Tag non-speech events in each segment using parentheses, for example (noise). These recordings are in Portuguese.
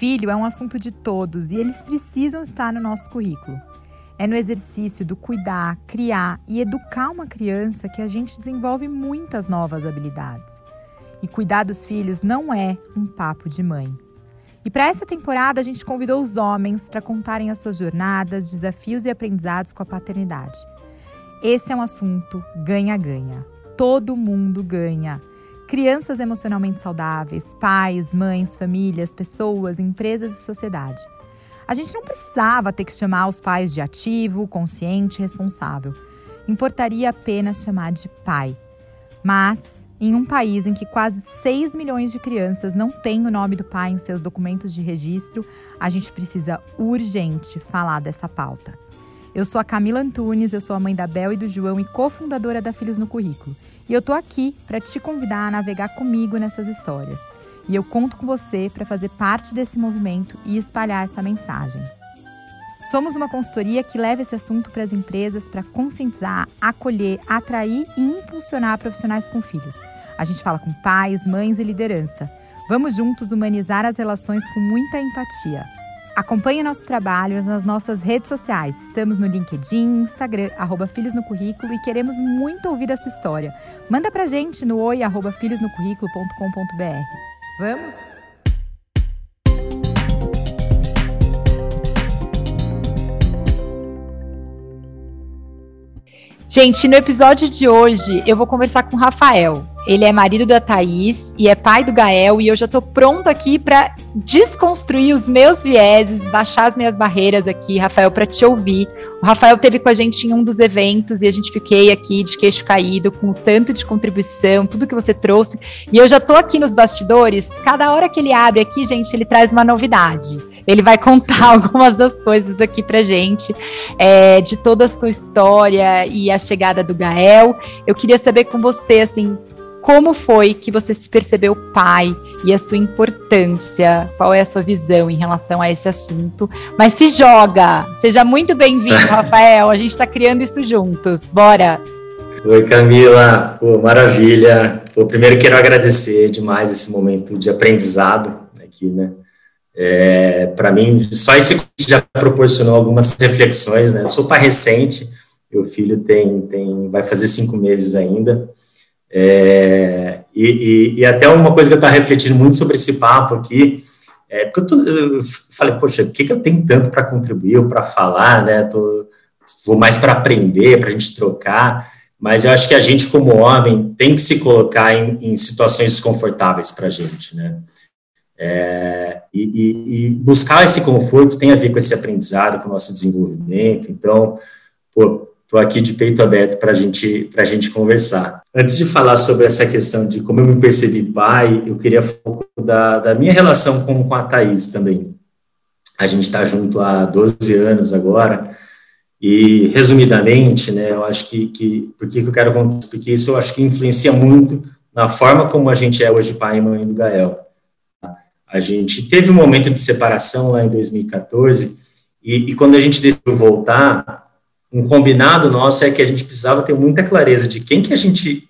Filho é um assunto de todos e eles precisam estar no nosso currículo. É no exercício do cuidar, criar e educar uma criança que a gente desenvolve muitas novas habilidades. E cuidar dos filhos não é um papo de mãe. E para essa temporada a gente convidou os homens para contarem as suas jornadas, desafios e aprendizados com a paternidade. Esse é um assunto ganha-ganha. Todo mundo ganha. Crianças emocionalmente saudáveis, pais, mães, famílias, pessoas, empresas e sociedade. A gente não precisava ter que chamar os pais de ativo, consciente responsável. Importaria apenas chamar de pai. Mas, em um país em que quase 6 milhões de crianças não têm o nome do pai em seus documentos de registro, a gente precisa urgente falar dessa pauta. Eu sou a Camila Antunes, eu sou a mãe da Bel e do João e cofundadora da Filhos no Currículo. E eu tô aqui para te convidar a navegar comigo nessas histórias. E eu conto com você para fazer parte desse movimento e espalhar essa mensagem. Somos uma consultoria que leva esse assunto para as empresas para conscientizar, acolher, atrair e impulsionar profissionais com filhos. A gente fala com pais, mães e liderança. Vamos juntos humanizar as relações com muita empatia. Acompanhe nosso trabalho nas nossas redes sociais. Estamos no LinkedIn, Instagram, arroba Filhos no Currículo e queremos muito ouvir a sua história. Manda pra gente no oi, arroba filhosnocurrículo.com.br. Vamos? Gente, no episódio de hoje eu vou conversar com o Rafael. Ele é marido da Thaís e é pai do Gael, e eu já tô pronto aqui para desconstruir os meus vieses, baixar as minhas barreiras aqui, Rafael, para te ouvir. O Rafael teve com a gente em um dos eventos e a gente fiquei aqui de queixo caído com o tanto de contribuição, tudo que você trouxe. E eu já tô aqui nos bastidores. Cada hora que ele abre aqui, gente, ele traz uma novidade. Ele vai contar (laughs) algumas das coisas aqui pra gente, é, de toda a sua história e a chegada do Gael. Eu queria saber com você, assim, como foi que você se percebeu pai e a sua importância? Qual é a sua visão em relação a esse assunto? Mas se joga! Seja muito bem-vindo, (laughs) Rafael. A gente está criando isso juntos. Bora! Oi, Camila. Pô, maravilha. Pô, primeiro quero agradecer demais esse momento de aprendizado aqui, né? É, Para mim, só esse já proporcionou algumas reflexões, né? Eu sou pai recente, meu filho tem, tem vai fazer cinco meses ainda. É, e, e, e, até uma coisa que eu estava refletindo muito sobre esse papo aqui, é, porque eu, tô, eu falei, poxa, o que, que eu tenho tanto para contribuir, para falar, né? Tô, vou mais para aprender, para a gente trocar, mas eu acho que a gente, como homem, tem que se colocar em, em situações desconfortáveis para a gente, né? É, e, e, buscar esse conforto tem a ver com esse aprendizado, com o nosso desenvolvimento. Então, pô, estou aqui de peito aberto para gente, a gente conversar. Antes de falar sobre essa questão de como eu me percebi pai, eu queria falar um pouco da, da minha relação com, com a Thaís também. A gente está junto há 12 anos agora, e resumidamente, né, eu acho que, que por que eu quero? Porque isso eu acho que influencia muito na forma como a gente é hoje pai e mãe do Gael. A gente teve um momento de separação lá em 2014, e, e quando a gente decidiu voltar, um combinado nosso é que a gente precisava ter muita clareza de quem que a gente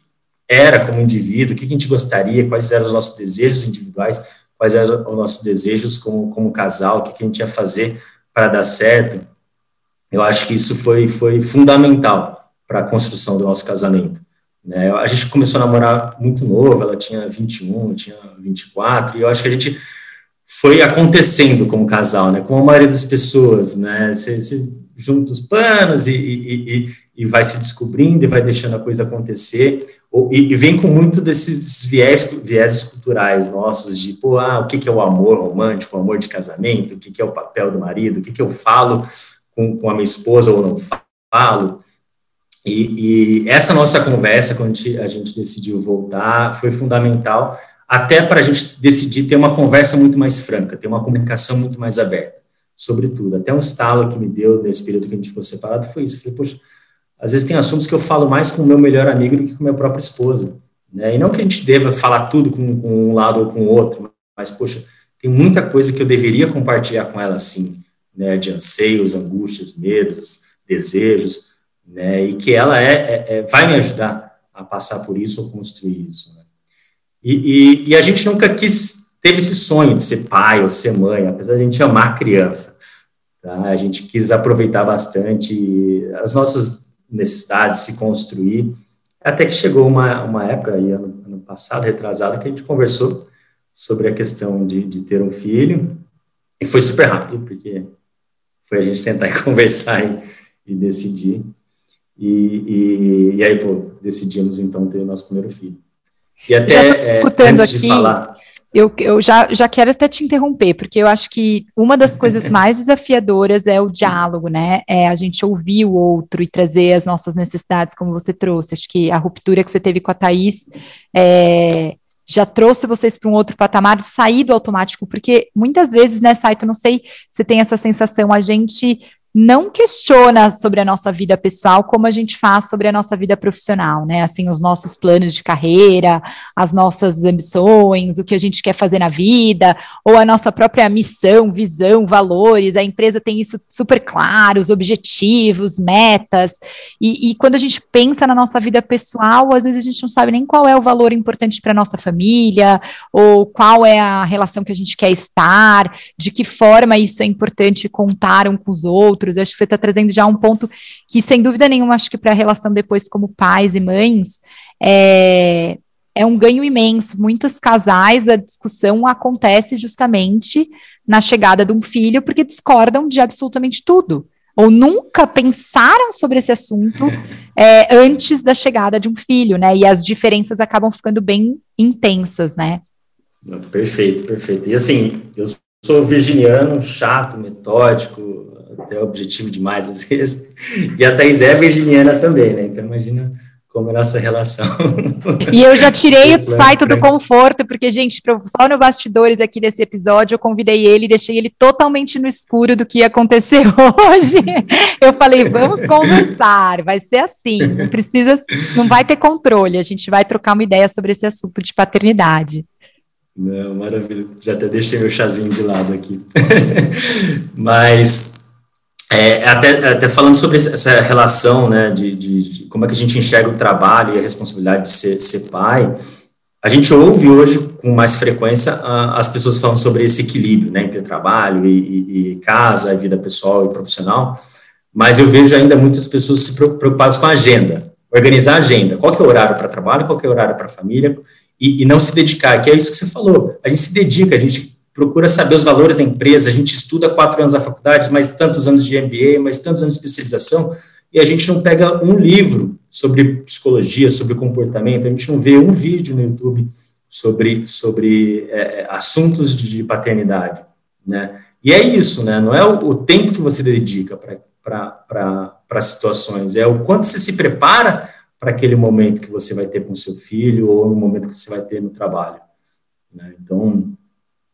era como indivíduo, o que, que a gente gostaria, quais eram os nossos desejos individuais, quais eram os nossos desejos como, como casal, o que, que a gente ia fazer para dar certo. Eu acho que isso foi, foi fundamental para a construção do nosso casamento. Né? A gente começou a namorar muito novo, ela tinha 21, tinha 24, e eu acho que a gente foi acontecendo como casal, né? Como a maioria das pessoas, né? Você, você junta os panos e, e, e, e, vai se descobrindo e vai deixando a coisa acontecer. E, vem com muito desses viés, vieses culturais nossos, de, pô, ah, o que, que é o amor romântico, o amor de casamento, o que, que é o papel do marido, o que, que eu falo com, com a minha esposa ou não falo. E, essa nossa conversa, quando a gente, a gente decidiu voltar, foi fundamental até para a gente decidir ter uma conversa muito mais franca, ter uma comunicação muito mais aberta, sobretudo. Até um estalo que me deu nesse período que a gente ficou separado foi isso. Eu falei, poxa, às vezes tem assuntos que eu falo mais com o meu melhor amigo do que com a minha própria esposa. Né? E não que a gente deva falar tudo com, com um lado ou com o outro, mas, poxa, tem muita coisa que eu deveria compartilhar com ela, assim, né? de anseios, angústias, medos, desejos, né? e que ela é, é, é vai me ajudar a passar por isso ou construir isso. Né? E, e, e, a gente nunca quis teve esse sonho de ser pai ou ser mãe, apesar de a gente amar a criança. Tá? A gente quis aproveitar bastante as nossas necessidades, se construir, até que chegou uma, uma época, aí, ano, ano passado, retrasado, que a gente conversou sobre a questão de, de ter um filho, e foi super rápido, porque foi a gente sentar e (laughs) conversar e, e decidir. E, e, e, aí, pô, decidimos então ter o nosso primeiro filho. E até é, antes aqui, de falar. Eu, eu já, já quero até te interromper, porque eu acho que uma das (laughs) coisas mais desafiadoras é o diálogo, né? É a gente ouvir o outro e trazer as nossas necessidades, como você trouxe. Acho que a ruptura que você teve com a Thaís é, já trouxe vocês para um outro patamar de sair do automático, porque muitas vezes, né, Saito, não sei se tem essa sensação, a gente não questiona sobre a nossa vida pessoal como a gente faz sobre a nossa vida profissional, né? Assim, os nossos planos de carreira, as nossas ambições, o que a gente quer fazer na vida, ou a nossa própria missão, visão, valores. A empresa tem isso super claro, os objetivos, metas. E, e quando a gente pensa na nossa vida pessoal, às vezes a gente não sabe nem qual é o valor importante para nossa família, ou qual é a relação que a gente quer estar, de que forma isso é importante contar um com os outros outros. Eu acho que você está trazendo já um ponto que, sem dúvida nenhuma, acho que para a relação depois como pais e mães, é, é um ganho imenso. Muitos casais, a discussão acontece justamente na chegada de um filho, porque discordam de absolutamente tudo. Ou nunca pensaram sobre esse assunto (laughs) é, antes da chegada de um filho, né? E as diferenças acabam ficando bem intensas, né? Perfeito, perfeito. E assim, eu sou virginiano, chato, metódico, até objetivo demais às vezes. E a Thais é virginiana também, né? Então imagina como é a nossa relação. E eu já tirei (laughs) o site do conforto, porque, gente, só no bastidores aqui desse episódio, eu convidei ele e deixei ele totalmente no escuro do que ia acontecer (laughs) hoje. Eu falei, vamos conversar, vai ser assim, não precisa, não vai ter controle, a gente vai trocar uma ideia sobre esse assunto de paternidade. Não, maravilha. Já até deixei meu chazinho de lado aqui. (laughs) Mas é, até, até falando sobre essa relação, né, de, de, de, como é que a gente enxerga o trabalho e a responsabilidade de ser, ser pai, a gente ouve hoje com mais frequência uh, as pessoas falando sobre esse equilíbrio, né, entre trabalho e, e, e casa, vida pessoal e profissional, mas eu vejo ainda muitas pessoas se preocupadas com a agenda, organizar a agenda, qual que é o horário para trabalho, qual que é o horário para família, e, e não se dedicar, que é isso que você falou, a gente se dedica, a gente procura saber os valores da empresa, a gente estuda quatro anos na faculdade, mais tantos anos de MBA, mais tantos anos de especialização, e a gente não pega um livro sobre psicologia, sobre comportamento, a gente não vê um vídeo no YouTube sobre, sobre é, é assuntos de paternidade, né? E é isso, né? Não é o, o tempo que você dedica para situações, é o quanto você se prepara para aquele momento que você vai ter com seu filho ou no momento que você vai ter no trabalho. Né? Então,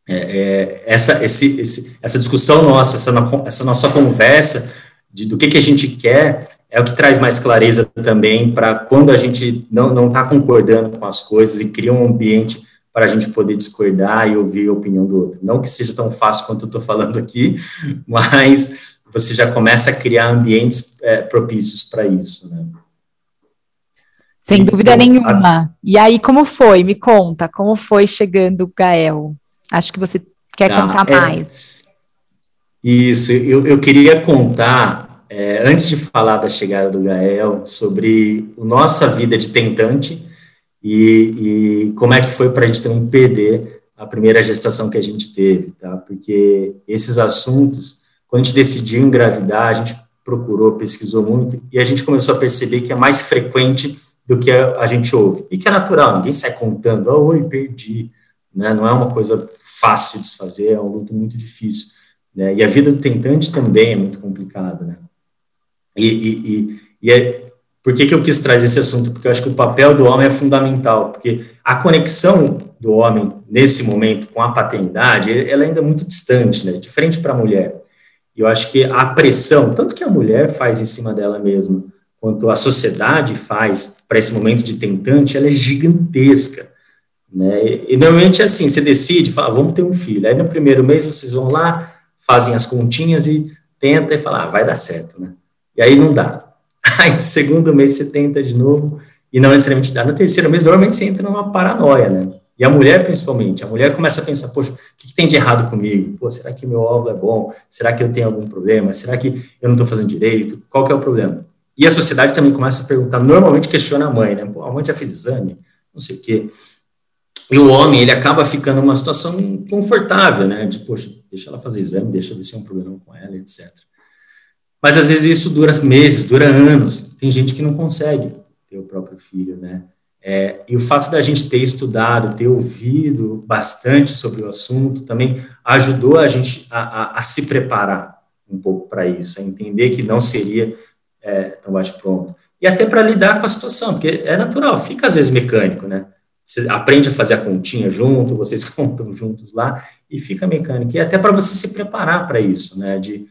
é, é, essa, esse, esse, essa discussão nossa, essa, essa nossa conversa de, do que, que a gente quer, é o que traz mais clareza também para quando a gente não está concordando com as coisas e cria um ambiente para a gente poder discordar e ouvir a opinião do outro. Não que seja tão fácil quanto eu estou falando aqui, (laughs) mas você já começa a criar ambientes é, propícios para isso, né? Sem dúvida então, nenhuma. A... E aí, como foi? Me conta, como foi chegando o Gael? Acho que você quer tá, contar é, mais. Isso, eu, eu queria contar, é, antes de falar da chegada do Gael, sobre a nossa vida de tentante e, e como é que foi para a gente também perder a primeira gestação que a gente teve, tá? Porque esses assuntos, quando a gente decidiu engravidar, a gente procurou, pesquisou muito e a gente começou a perceber que é mais frequente do que a, a gente ouve. E que é natural, ninguém sai contando, oh, oi, perdi, né? Não é uma coisa fácil de se fazer, é um luto muito difícil, né? E a vida do tentante também é muito complicada, né? E, e, e, e é, por que, que eu quis trazer esse assunto? Porque eu acho que o papel do homem é fundamental, porque a conexão do homem nesse momento com a paternidade, ela é ainda muito distante, né? Diferente para a mulher. E eu acho que a pressão, tanto que a mulher faz em cima dela mesma, quanto a sociedade faz para esse momento de tentante, ela é gigantesca. Né? E, normalmente é assim, você decide, fala, vamos ter um filho. Aí no primeiro mês vocês vão lá, fazem as continhas e tenta e fala, ah, vai dar certo, né? E aí não dá. (laughs) Aí no segundo mês você tenta de novo e não necessariamente dá. No terceiro mês, normalmente você entra numa paranoia, né? E a mulher, principalmente, a mulher começa a pensar, poxa, o que, que tem de errado comigo? Pô, será que meu óvulo é bom? Será que eu tenho algum problema? Será que eu não estou fazendo direito? Qual que é o problema? E a sociedade também começa a perguntar, normalmente questiona a mãe, né? Pô, a mãe já fez exame, não sei o quê. E o homem, ele acaba ficando numa situação confortável, né? De, poxa, deixa ela fazer exame, deixa eu ver se é um problema com ela, etc. Mas às vezes isso dura meses, dura anos. Tem gente que não consegue ter o próprio filho, né? É, e o fato da gente ter estudado, ter ouvido bastante sobre o assunto, também ajudou a gente a, a, a se preparar um pouco para isso, a entender que não seria é, tão bate-pronto. E até para lidar com a situação, porque é natural, fica às vezes mecânico, né? Você aprende a fazer a continha junto, vocês (laughs) contam juntos lá, e fica mecânico. E até para você se preparar para isso, né? De,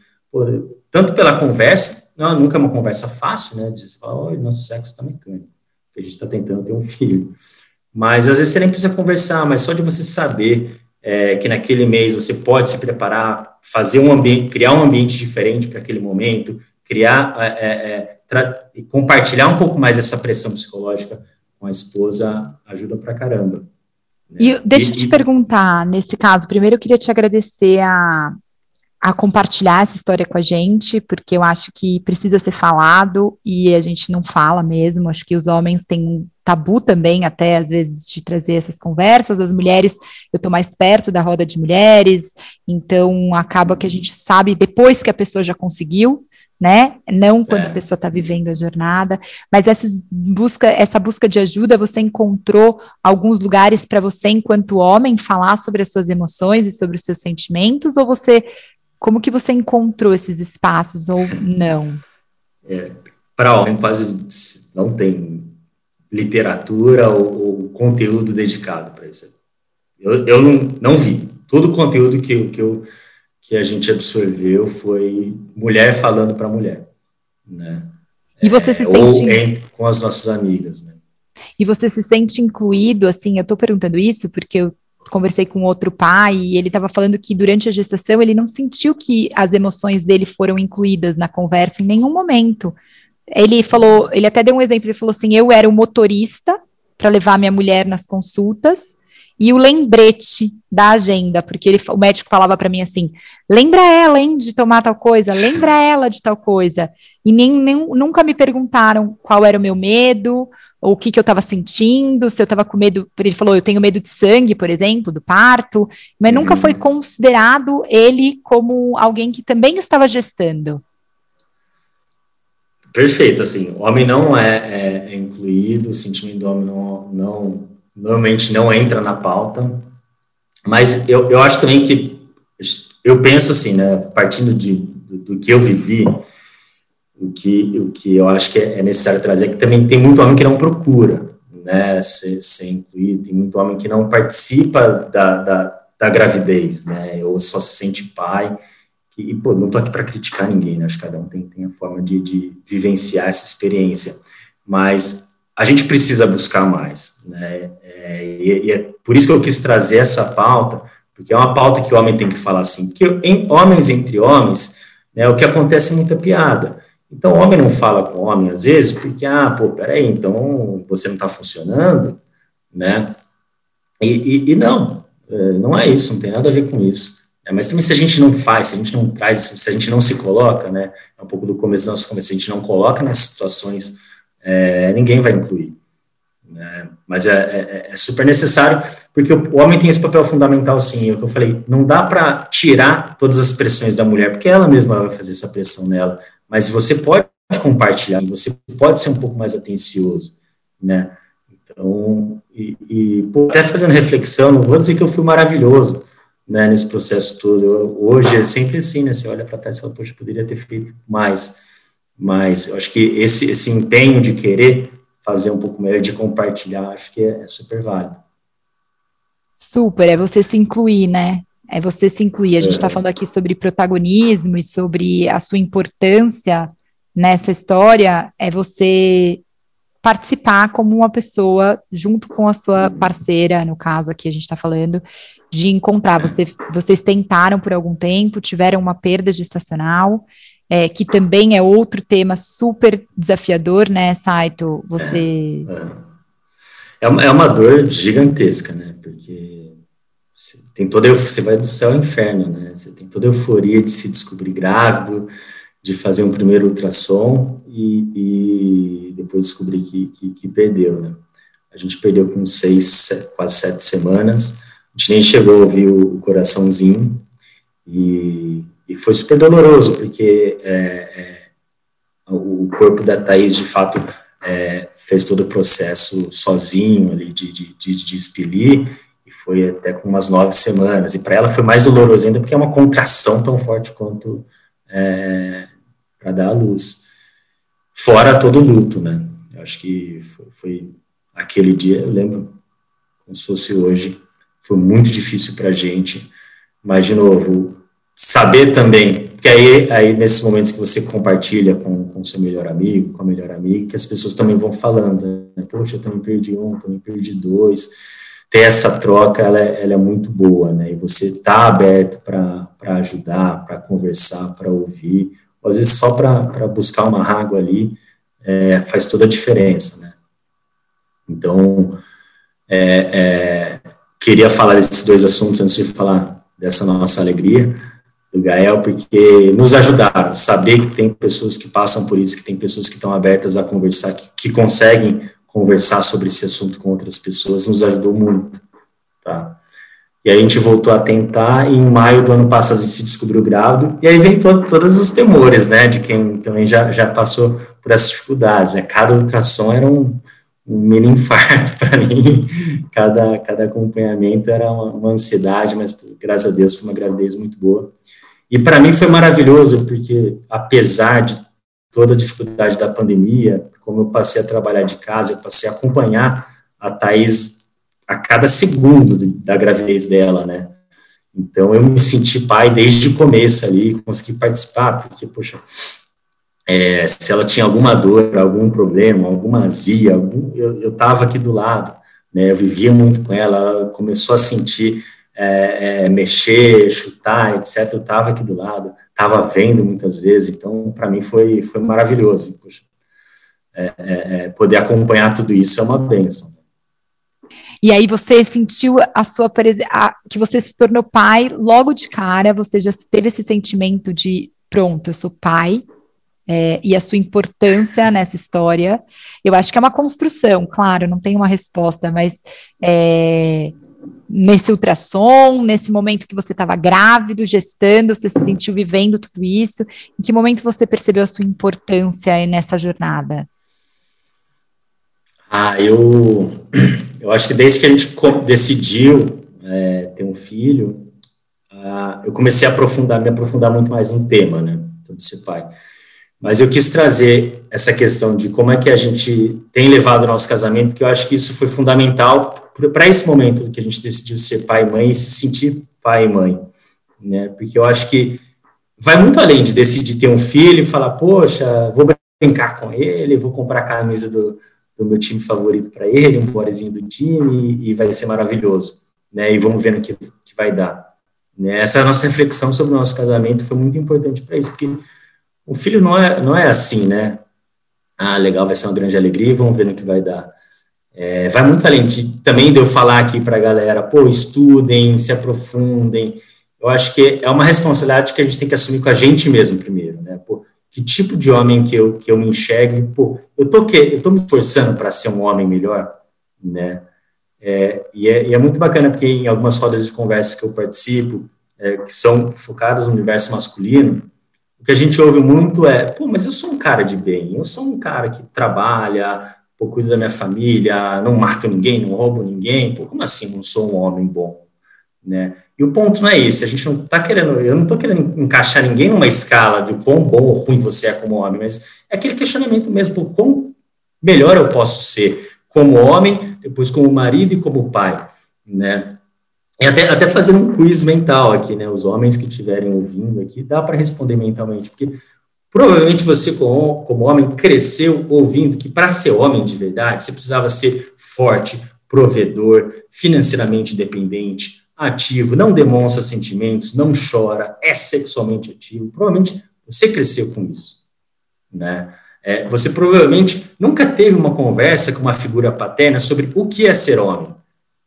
tanto pela conversa, não, nunca é uma conversa fácil, né? De falar, oh, nosso sexo está mecânico que a gente está tentando ter um filho. Mas às vezes você nem precisa conversar, mas só de você saber é, que naquele mês você pode se preparar, fazer um ambiente, criar um ambiente diferente para aquele momento, criar, é, é, compartilhar um pouco mais essa pressão psicológica com a esposa ajuda para caramba. Né? E deixa eu te perguntar, nesse caso, primeiro eu queria te agradecer a, a compartilhar essa história com a gente, porque eu acho que precisa ser falado e a gente não fala mesmo. Acho que os homens têm um tabu também, até às vezes, de trazer essas conversas. As mulheres, eu estou mais perto da roda de mulheres, então acaba que a gente sabe depois que a pessoa já conseguiu. Né? Não quando é. a pessoa está vivendo a jornada, mas essas busca, essa busca de ajuda, você encontrou alguns lugares para você, enquanto homem, falar sobre as suas emoções e sobre os seus sentimentos, ou você como que você encontrou esses espaços ou não? É, Para homem quase não tem literatura ou, ou conteúdo dedicado para isso. Eu, eu não, não vi. Todo o conteúdo que, que, eu, que a gente absorveu foi mulher falando para mulher, né? E você se é, sente... Ou em, com as nossas amigas, né? E você se sente incluído, assim, eu estou perguntando isso porque eu conversei com outro pai e ele estava falando que durante a gestação ele não sentiu que as emoções dele foram incluídas na conversa em nenhum momento. Ele falou, ele até deu um exemplo, ele falou assim: eu era o motorista para levar minha mulher nas consultas e o lembrete da agenda, porque ele, o médico falava para mim assim: lembra ela, hein, de tomar tal coisa, lembra (laughs) ela de tal coisa. E nem, nem, nunca me perguntaram qual era o meu medo, ou o que, que eu estava sentindo, se eu estava com medo, ele falou, eu tenho medo de sangue, por exemplo, do parto, mas uhum. nunca foi considerado ele como alguém que também estava gestando. Perfeito, assim, o homem não é, é, é incluído, o sentimento do homem não, não, normalmente não entra na pauta, mas eu, eu acho também que, eu penso assim, né, partindo de, do, do que eu vivi, o que, o que eu acho que é, necessário trazer é que também tem muito homem que não procura né, ser, ser incluído, tem muito homem que não participa da, da, da gravidez, né, ou só se sente pai, que, pô, não tô aqui para criticar ninguém, né, acho que cada um tem, tem a forma de, de vivenciar essa experiência, mas a gente precisa buscar mais, né, é, e, e é por isso que eu quis trazer essa pauta, porque é uma pauta que o homem tem que falar assim, porque em homens entre homens, né, o que acontece é muita piada, então, o homem não fala com o homem, às vezes, porque, ah, pô, peraí, então você não está funcionando, né? E, e, e, não, é, não é isso, não tem nada a ver com isso. É, mas também se a gente não faz, se a gente não traz, se a gente não se coloca, né? É um pouco do começo da nossa conversa, se a gente não coloca nessas situações, é, ninguém vai incluir. Né? Mas é, é, é, super necessário, porque o, homem tem esse papel fundamental, sim, é o que eu falei, não dá para tirar todas as pressões da mulher, porque ela mesma vai fazer essa pressão nela, mas você pode compartilhar, você pode ser um pouco mais atencioso, né? Então, e, e até fazendo reflexão, não vou dizer que eu fui maravilhoso, né, nesse processo todo. Hoje é sempre assim, né? Você olha para trás e fala, poxa, poderia ter feito mais. Mas eu acho que esse, esse empenho de querer fazer um pouco melhor, de compartilhar, acho que é, é super válido. Super, é você se incluir, né? é você se incluir. A gente está é. falando aqui sobre protagonismo e sobre a sua importância nessa história, é você participar como uma pessoa junto com a sua parceira, no caso aqui a gente está falando, de encontrar. Você, vocês tentaram por algum tempo, tiveram uma perda gestacional, é, que também é outro tema super desafiador, né, Saito? Você. É uma, é uma dor gigantesca, né? Porque você tem toda você vai do céu ao inferno, né? Você tem toda a euforia de se descobrir grávido, de fazer um primeiro ultrassom e, e depois descobrir que, que, que, perdeu, né? A gente perdeu com seis, quase sete semanas. A gente nem chegou a ouvir o, coraçãozinho e, e foi super doloroso, porque é, é, o corpo da Thaís, de fato, é, fez todo o processo sozinho ali de, de, de, de expelir, e foi até com umas nove semanas. E para ela foi mais doloroso ainda, porque é uma contração tão forte quanto é, para dar à luz. Fora todo o luto, né? Eu acho que foi, foi, aquele dia, eu lembro como se fosse hoje, foi muito difícil para a gente, mas, de novo, saber também porque aí, aí nesses momentos que você compartilha com, com seu melhor amigo, com a melhor amiga, que as pessoas também vão falando, né? Poxa, eu também perdi um, também perdi dois. Ter essa troca, ela é, ela é muito boa, né? E você tá aberto para ajudar, para conversar, para ouvir, ou às vezes só para buscar uma água ali, é, faz toda a diferença, né? Então, é, é, queria falar desses dois assuntos antes de falar dessa nossa alegria do Gael, porque nos ajudaram, saber que tem pessoas que passam por isso, que tem pessoas que estão abertas a conversar, que, que conseguem conversar sobre esse assunto com outras pessoas, nos ajudou muito, tá? E a gente voltou a tentar, e em maio do ano passado a gente se descobriu grávido, e aí vem to todos os temores, né, de quem também já, já passou por essas dificuldades, né? Cada ultrassom era um, um mini infarto (laughs) para mim, cada, cada acompanhamento era uma, uma ansiedade, mas graças a Deus foi uma gravidez muito boa. E para mim foi maravilhoso, porque apesar de toda a dificuldade da pandemia, como eu passei a trabalhar de casa, eu passei a acompanhar a Thais a cada segundo da gravidez dela, né? Então eu me senti pai desde o começo ali, consegui participar, porque, poxa, é, se ela tinha alguma dor, algum problema, alguma azia, algum, eu estava aqui do lado, né? Eu vivia muito com ela, ela começou a sentir é, é, mexer, chutar, etc. Eu estava aqui do lado, estava vendo muitas vezes, então para mim foi, foi maravilhoso. É, é, é, poder acompanhar tudo isso é uma benção. E aí você sentiu a sua a, que você se tornou pai logo de cara, você já teve esse sentimento de pronto, eu sou pai, é, e a sua importância (laughs) nessa história. Eu acho que é uma construção, claro, não tem uma resposta, mas é, nesse ultrassom, nesse momento que você estava grávido, gestando, você se sentiu vivendo tudo isso? Em que momento você percebeu a sua importância nessa jornada? Ah, eu, (clears throat) eu acho que desde que a gente decidiu é, ter um filho, ah, eu comecei a aprofundar, me aprofundar muito mais no tema, né, sobre ser pai. Mas eu quis trazer essa questão de como é que a gente tem levado o nosso casamento, porque eu acho que isso foi fundamental para esse momento que a gente decidiu ser pai e mãe e se sentir pai e mãe, né? Porque eu acho que vai muito além de decidir ter um filho e falar, poxa, vou brincar com ele, vou comprar a camisa do, do meu time favorito para ele, um borezinho do time e, vai ser maravilhoso, né? E vamos ver no que, que vai dar. Né? Essa nossa reflexão sobre o nosso casamento foi muito importante para isso, porque o filho não é, não é assim, né? Ah, legal, vai ser uma grande alegria, vamos ver no que vai dar. É, vai muito além de, também de eu falar aqui para a galera, pô, estudem, se aprofundem. Eu acho que é uma responsabilidade que a gente tem que assumir com a gente mesmo primeiro, né? Pô, que tipo de homem que eu, que eu me enxergue, pô, eu tô, que, eu tô me esforçando para ser um homem melhor, né? É, e, é, e, é, muito bacana porque em algumas rodas de conversa que eu participo, é, que são focadas no universo masculino, que a gente ouve muito é, pô, mas eu sou um cara de bem, eu sou um cara que trabalha, pô, cuido da minha família, não mato ninguém, não roubo ninguém, pô, como assim não sou um homem bom, né? E o ponto não é esse, a gente não está querendo, eu não estou querendo encaixar ninguém numa escala de quão bom ou ruim você é como homem, mas é aquele questionamento mesmo, quão melhor eu posso ser como homem, depois como marido e como pai, né? E até, até fazendo um quiz mental aqui, né? Os homens que estiverem ouvindo aqui, dá para responder mentalmente, porque provavelmente você, como, como homem, cresceu ouvindo que para ser homem de verdade, você precisava ser forte, provedor, financeiramente independente, ativo, não demonstra sentimentos, não chora, é sexualmente ativo. Provavelmente você cresceu com isso, né? É, você provavelmente nunca teve uma conversa com uma figura paterna sobre o que é ser homem.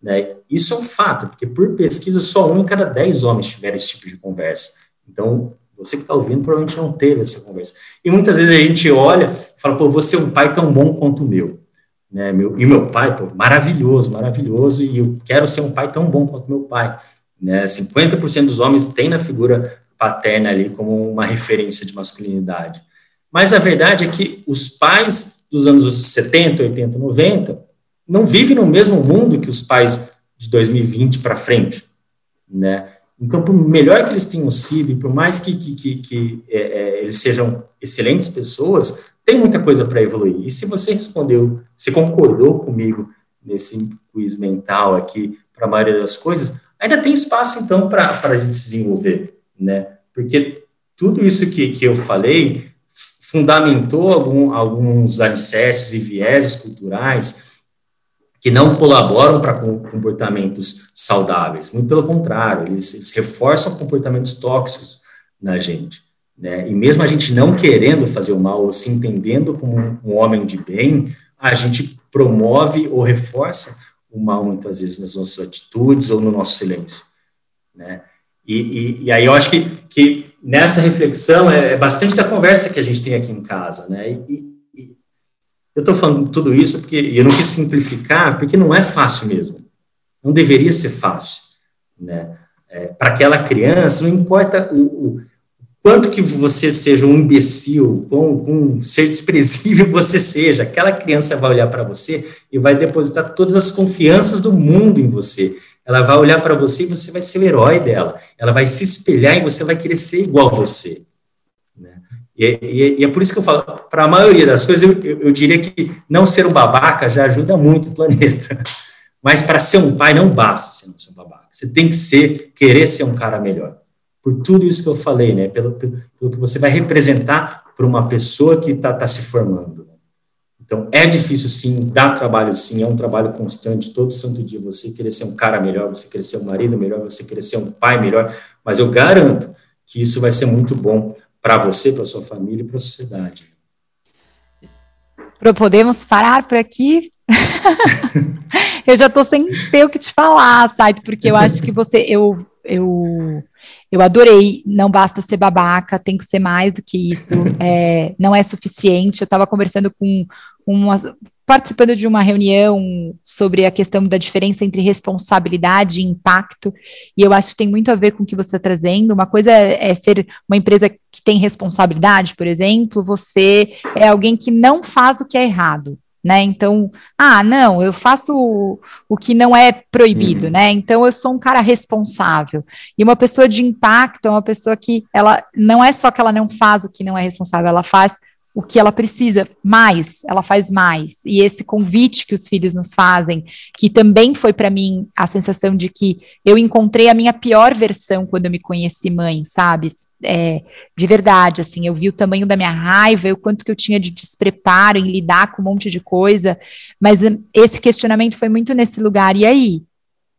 Né? Isso é um fato, porque por pesquisa só um em cada dez homens tiveram esse tipo de conversa. Então, você que está ouvindo provavelmente não teve essa conversa. E muitas vezes a gente olha e fala, pô, você é um pai tão bom quanto o meu. Né? Meu, e meu pai, pô, maravilhoso, maravilhoso, e eu quero ser um pai tão bom quanto meu pai. Né? 50% dos homens têm na figura paterna ali como uma referência de masculinidade. Mas a verdade é que os pais dos anos 70, 80, 90 não vivem no mesmo mundo que os pais de 2020 para frente, né? Então, por melhor que eles tenham sido, e por mais que, que, que, que é, é, eles sejam excelentes pessoas, tem muita coisa para evoluir. E se você respondeu, se concordou comigo nesse quiz mental aqui para a maioria das coisas, ainda tem espaço, então, para a gente se desenvolver, né? Porque tudo isso que, que eu falei fundamentou algum, alguns alicerces e vieses culturais que não colaboram para comportamentos saudáveis. Muito pelo contrário, eles, eles reforçam comportamentos tóxicos na gente. Né? E mesmo a gente não querendo fazer o mal ou se entendendo como um, um homem de bem, a gente promove ou reforça o mal muitas vezes nas nossas atitudes ou no nosso silêncio. Né? E, e, e aí eu acho que, que nessa reflexão é, é, bastante da conversa que a gente tem aqui em casa. Né? E, eu estou falando tudo isso porque eu não quis simplificar, porque não é fácil mesmo. Não deveria ser fácil. Né? É, Para aquela criança, não importa o, o quanto que você seja um imbecil, com, um ser desprezível (laughs) você seja, aquela criança vai olhar para você e vai depositar todas as confianças do mundo em você. Ela vai olhar para você e você vai ser o herói dela. Ela vai se espelhar e você vai querer ser igual a você. E, e, e, é por isso que eu falo, para a maioria das coisas, eu, eu, eu diria que não ser um babaca já ajuda muito o planeta. (laughs) Mas para ser um pai não basta ser um babaca. Você tem que ser, querer ser um cara melhor por tudo isso que eu falei, né? Pelo, pelo, pelo que você vai representar para uma pessoa que está tá se formando. Então, é difícil sim, dá trabalho sim, é um trabalho constante, todo santo dia, você querer ser um cara melhor, você querer ser um marido melhor, você querer ser um pai melhor, mas eu garanto que isso vai ser muito bom para você, para sua família e para a sociedade. Podemos parar por aqui? (laughs) eu já estou sem ter o que te falar, sabe? Porque eu acho que você, eu, eu eu adorei, não basta ser babaca, tem que ser mais do que isso, (laughs) é, não é suficiente. Eu estava conversando com uma, participando de uma reunião sobre a questão da diferença entre responsabilidade e impacto, e eu acho que tem muito a ver com o que você está trazendo. Uma coisa é, é ser uma empresa que tem responsabilidade, por exemplo, você é alguém que não faz o que é errado né? Então, ah, não, eu faço o, o que não é proibido, uhum. né? Então eu sou um cara responsável. E uma pessoa de impacto é uma pessoa que ela não é só que ela não faz o que não é responsável, ela faz o que ela precisa mais, ela faz mais. E esse convite que os filhos nos fazem, que também foi para mim a sensação de que eu encontrei a minha pior versão quando eu me conheci mãe, sabe? É, de verdade, assim, eu vi o tamanho da minha raiva, o quanto que eu tinha de despreparo em lidar com um monte de coisa, mas esse questionamento foi muito nesse lugar. E aí?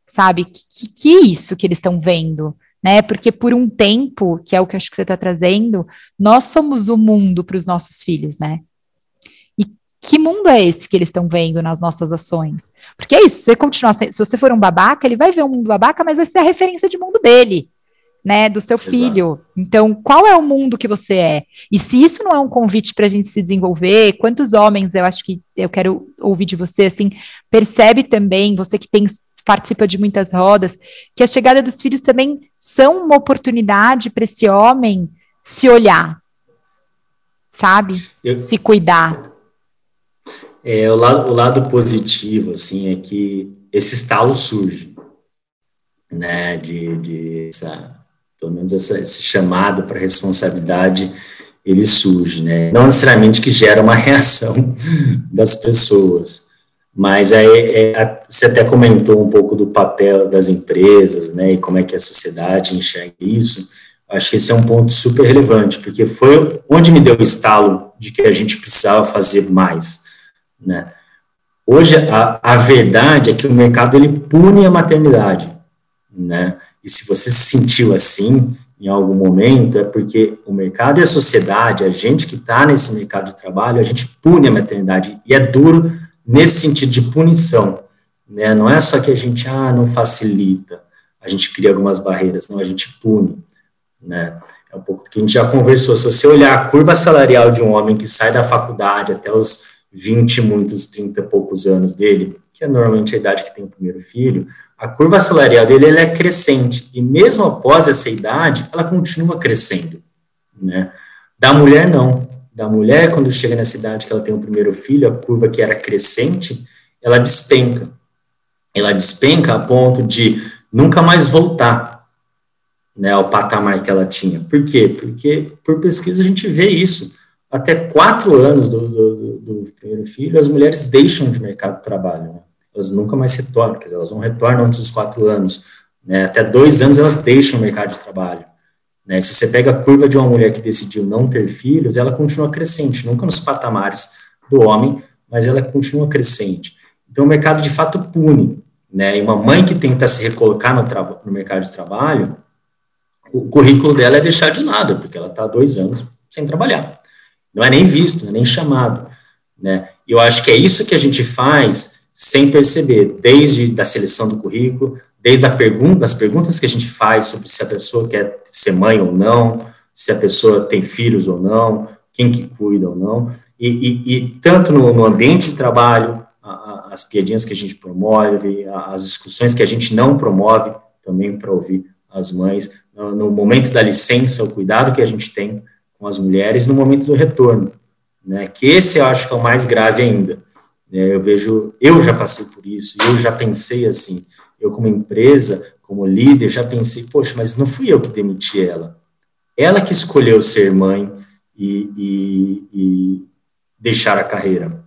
Sabe? Que, que, é isso que eles estão vendo? Né? Porque por um tempo, que é o que acho que você está trazendo, nós somos o mundo para os nossos filhos, né? E que mundo é esse que eles estão vendo nas nossas ações? Porque é isso, se você continuar, se você for um babaca, ele vai ver um mundo babaca, mas vai ser a referência de mundo dele, né? Do seu filho. Exato. Então, qual é o mundo que você é? E se isso não é um convite para a gente se desenvolver, quantos homens eu acho que eu quero ouvir de você, assim, percebe também, você que tem participa de muitas rodas, que a chegada dos filhos também são uma oportunidade para esse homem se olhar, sabe? Eu, se cuidar. É, o lado, o lado positivo, assim, é que esse estalo surge, né, de, de essa, pelo menos essa, esse chamado para responsabilidade, ele surge, né, não necessariamente que gera uma (laughs) reação das pessoas, mas aí é, você até comentou um pouco do papel das empresas, né, e como é que a sociedade enxerga isso. Acho que esse é um ponto super relevante, porque foi onde me deu o estalo de que a gente precisava fazer mais, né. Hoje, a, a verdade é que o mercado, ele pune a maternidade, né, e se você se sentiu assim, em algum momento é porque o mercado e a sociedade, a gente que está nesse mercado de trabalho, a gente pune a maternidade e é duro nesse sentido de punição, né? Não é só que a gente ah, não facilita, a gente cria algumas barreiras, não, a gente pune, né? É um pouco que a gente já conversou. Se você olhar a curva salarial de um homem que sai da faculdade até os 20, muitos 30 e poucos anos dele, que é normalmente a idade que tem o primeiro filho, a curva salarial dele é crescente, e mesmo após essa idade, ela continua crescendo, né? Da mulher, não. Da mulher, quando chega nessa idade que ela tem o primeiro filho, a curva que era crescente, ela despenca. Ela despenca a ponto de nunca mais voltar né, ao patamar que ela tinha. Por quê? Porque, por pesquisa, a gente vê isso. Até quatro anos do, do, do primeiro filho, as mulheres deixam de mercado de trabalho. Né? elas nunca mais retornam, quer dizer, elas não retornam antes dos quatro anos, né, até dois anos elas deixam o mercado de trabalho. Né, se você pega a curva de uma mulher que decidiu não ter filhos, ela continua crescente, nunca nos patamares do homem, mas ela continua crescente. Então, o mercado de fato pune, né, e uma mãe que tenta se recolocar no, no mercado de trabalho, o currículo dela é deixar de lado, porque ela está dois anos sem trabalhar. Não é nem visto, é nem chamado. Né? E eu acho que é isso que a gente faz sem perceber, desde da seleção do currículo, desde a pergunta, as perguntas que a gente faz sobre se a pessoa quer ser mãe ou não, se a pessoa tem filhos ou não, quem que cuida ou não, e, e, e tanto no, no, ambiente de trabalho, a, a, as piadinhas que a gente promove, a, as discussões que a gente não promove, também para ouvir as mães, no, no, momento da licença, o cuidado que a gente tem com as mulheres, no momento do retorno, né, que esse eu acho que é o mais grave ainda, é, eu vejo, eu já passei por isso, eu já pensei assim, eu como empresa, como líder, já pensei, poxa, mas não fui eu que demiti ela. Ela que escolheu ser mãe e, e, e deixar a carreira.